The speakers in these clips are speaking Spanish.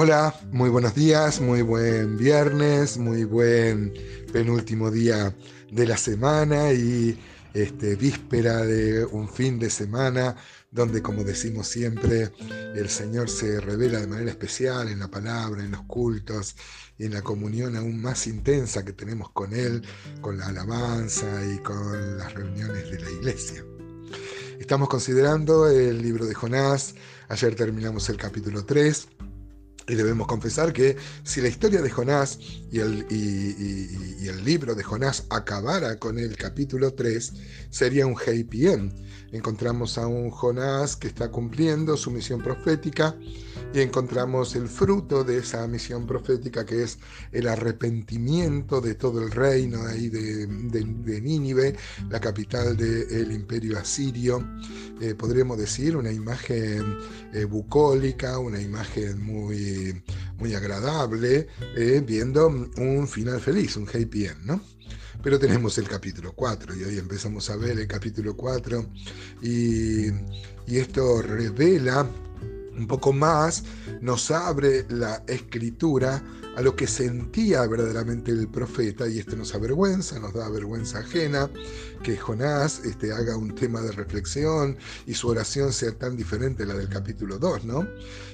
Hola, muy buenos días, muy buen viernes, muy buen penúltimo día de la semana y este, víspera de un fin de semana donde, como decimos siempre, el Señor se revela de manera especial en la palabra, en los cultos y en la comunión aún más intensa que tenemos con Él, con la alabanza y con las reuniones de la iglesia. Estamos considerando el libro de Jonás, ayer terminamos el capítulo 3 y debemos confesar que si la historia de Jonás y el, libro de Jonás acabara con el capítulo 3, sería un happy end. Encontramos a un Jonás que está cumpliendo su misión profética y encontramos el fruto de esa misión profética que es el arrepentimiento de todo el reino ahí de, de, Nínive, la capital del imperio asirio. Eh, podríamos decir una imagen eh, bucólica, una imagen muy, muy agradable, eh, viendo un final feliz, un happy end, ¿no? Pero tenemos el capítulo 4 y hoy empezamos a ver el capítulo 4 y, y esto revela un poco más, nos abre la escritura a lo que sentía verdaderamente el profeta y esto nos avergüenza, nos da vergüenza ajena, que Jonás este, haga un tema de reflexión y su oración sea tan diferente a la del capítulo 2, ¿no?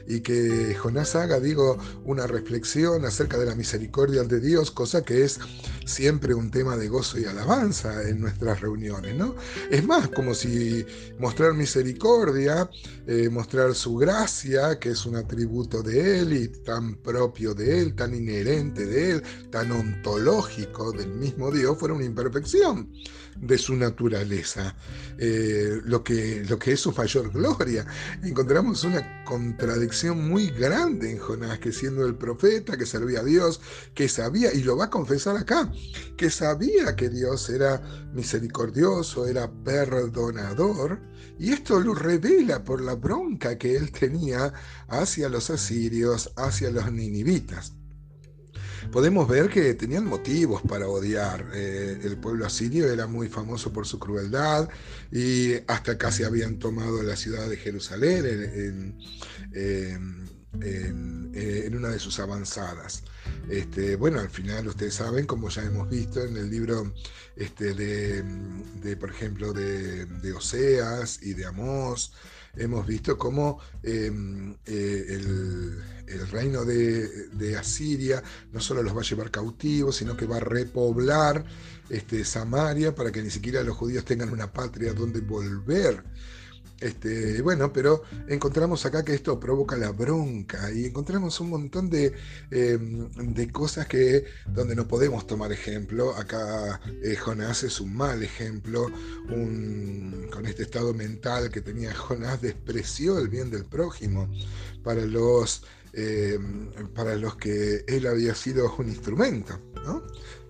Y que Jonás haga, digo, una reflexión acerca de la misericordia de Dios, cosa que es siempre un tema de gozo y alabanza en nuestras reuniones, ¿no? Es más, como si mostrar misericordia, eh, mostrar su gracia, que es un atributo de Él y tan propio de Él, tan inherente de Él, tan ontológico del mismo Dios, fuera una imperfección de su naturaleza, eh, lo, que, lo que es su mayor gloria. Encontramos una contradicción muy grande en Jonás, que siendo el profeta, que servía a Dios, que sabía, y lo va a confesar acá, que sabía que Dios era misericordioso, era perdonador, y esto lo revela por la bronca que él tenía hacia los asirios, hacia los ninivitas podemos ver que tenían motivos para odiar. Eh, el pueblo asirio era muy famoso por su crueldad y hasta casi habían tomado la ciudad de Jerusalén en, una de sus avanzadas. Este, bueno, al final ustedes saben, como ya hemos visto en el libro este, de, por ejemplo, de, de Oseas y de Amós, hemos visto cómo em, eh, el, reino de, Asiria no solo los va a llevar cautivos, sino que va a repoblar este, Samaria para que ni siquiera los judíos tengan una patria donde volver. Este, bueno, pero encontramos acá que esto provoca la bronca y encontramos un montón de, em, cosas que donde no podemos tomar ejemplo. Acá eh, Jonás es un mal ejemplo, con este estado mental que tenía Jonás, despreció el bien del prójimo para los eh, para los que él había sido un instrumento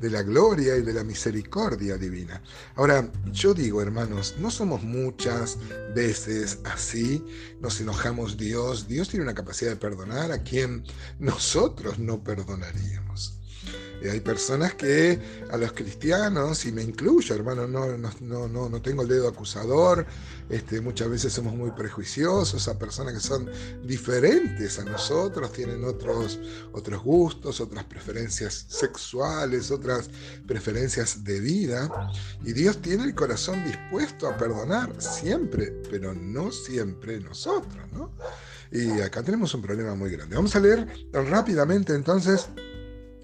de la gloria y de la misericordia divina. Ahora, yo digo, hermanos, no somos muchas veces así, nos enojamos Dios, Dios tiene una capacidad de perdonar a quien nosotros no perdonaríamos hay personas que a los cristianos, y me incluyo, hermano, no, no, no, no tengo el dedo acusador, este, muchas veces somos muy prejuiciosos a personas que son diferentes a nosotros, tienen otros, otros gustos, otras preferencias sexuales, otras preferencias de vida, y Dios tiene el corazón dispuesto a perdonar siempre, pero no siempre nosotros, ¿no? Y acá tenemos un problema muy grande. Vamos a leer rápidamente entonces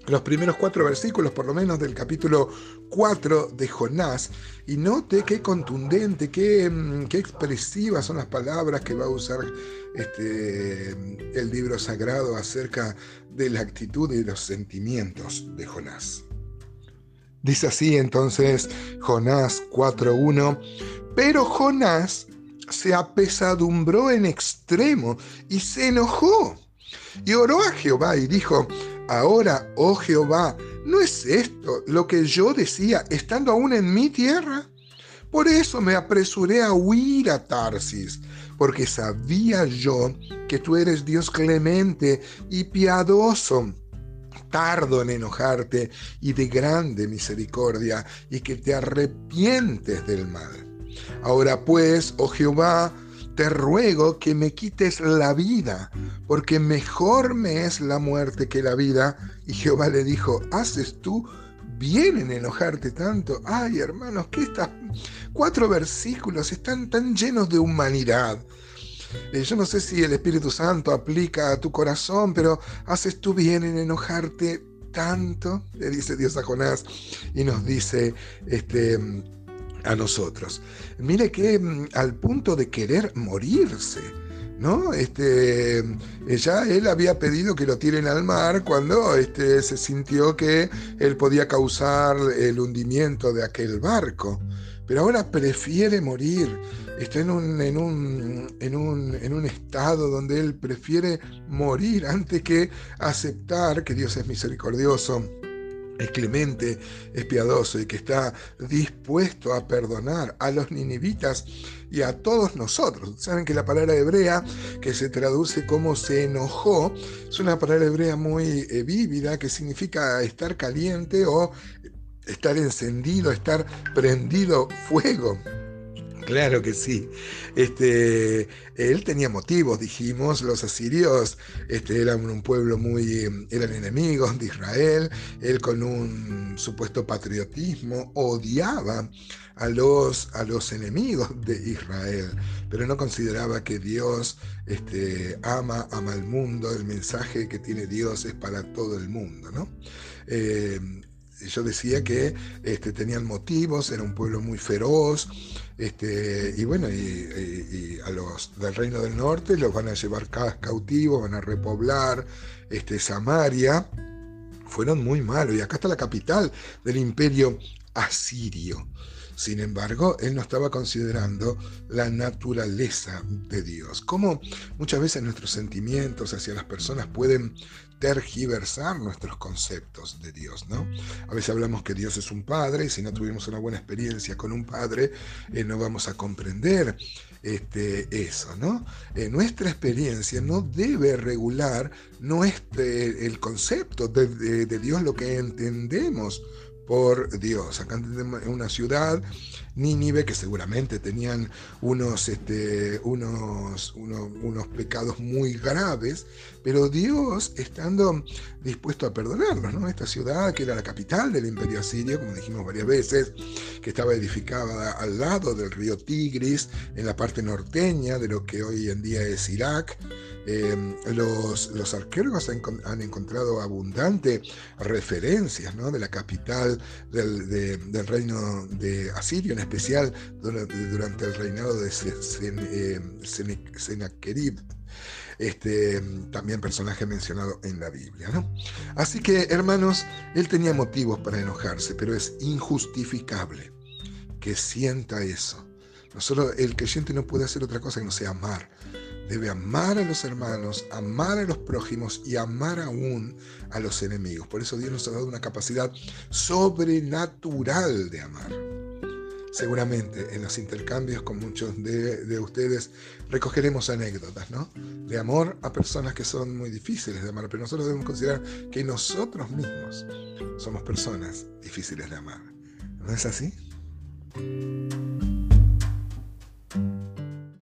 los primeros cuatro versículos, por lo menos del capítulo 4 de Jonás, y note qué contundente, qué, mm, qué expresivas son las palabras que va a usar este, el libro sagrado acerca de la actitud y los sentimientos de Jonás. Dice así entonces Jonás 4.1, pero Jonás se apesadumbró en extremo y se enojó y oró a Jehová y dijo, Ahora, oh Jehová, ¿no es esto lo que yo decía estando aún en mi tierra? Por eso me apresuré a huir a Tarsis, porque sabía yo que tú eres Dios clemente y piadoso, tardo en enojarte y de grande misericordia, y que te arrepientes del mal. Ahora pues, oh Jehová, te ruego que me quites la vida, porque mejor me es la muerte que la vida. Y Jehová le dijo, ¿haces tú bien en enojarte tanto? Ay, hermanos, que estas cuatro versículos están tan llenos de humanidad. Eh, yo no sé si el Espíritu Santo aplica a tu corazón, pero haces tú bien en enojarte tanto, le dice Dios a Jonás y nos dice este, a nosotros. Mire que mm, al punto de querer morirse. ¿no? Este, eh, ya él había pedido que lo tiren al mar cuando este, se sintió que él podía causar el hundimiento de aquel barco. Pero ahora prefiere morir. Está en un, en un, en un, en un estado donde él prefiere morir antes que aceptar que Dios es misericordioso es clemente, es piadoso y que está dispuesto a perdonar a los ninivitas y a todos nosotros. Saben que la palabra hebrea, que se traduce como se enojó, es una palabra hebrea muy eh, vívida que significa estar caliente o estar encendido, estar prendido fuego. Claro que sí. Este, él tenía motivos, dijimos, los asirios este, eran un pueblo muy, eran enemigos de Israel, él con un supuesto patriotismo odiaba a los, a los enemigos de Israel, pero no consideraba que Dios este, ama, ama al mundo, el mensaje que tiene Dios es para todo el mundo, ¿no? Eh, yo decía que este, tenían motivos, era un pueblo muy feroz, este, y bueno, y, a los del Reino del Norte los van a llevar cautivos, van a repoblar este, Samaria, fueron muy malos, y acá está la capital del imperio asirio. Sin embargo, él no estaba considerando la naturaleza de Dios. Como muchas veces nuestros sentimientos hacia las personas pueden tergiversar nuestros conceptos de Dios, ¿no? A veces hablamos que Dios es un padre y si no tuvimos una buena experiencia con un padre, eh, no vamos a comprender este, eso, ¿no? Eh, nuestra experiencia no debe regular nuestro, el concepto de, de Dios, lo que entendemos por Dios. Acá en una ciudad, Nínive, que seguramente tenían unos, este, unos, unos, pecados muy graves, pero Dios estando dispuesto a perdonarlos, ¿no? Esta ciudad que era la capital del imperio asirio, como dijimos varias veces, que estaba edificada al lado del río Tigris, en la parte norteña de lo que hoy en día es Irak, eh, los, arqueólogos han, encontrado abundante referencias de la capital del, reino de Asirio, en especial durante, el reinado de eh, Sennacherib. Este, también personaje mencionado en la Biblia. ¿no? Así que, hermanos, él tenía motivos para enojarse, pero es injustificable que sienta eso. Nosotros, el creyente no puede hacer otra cosa que no sea amar debe amar a los hermanos, amar a los prójimos y amar aún a los enemigos. Por eso Dios nos ha dado una capacidad sobrenatural de amar. Seguramente en los intercambios con muchos de, ustedes recogeremos anécdotas, ¿no? De amor a personas que son muy difíciles de amar, pero nosotros debemos considerar que nosotros mismos somos personas difíciles de amar. ¿No es así?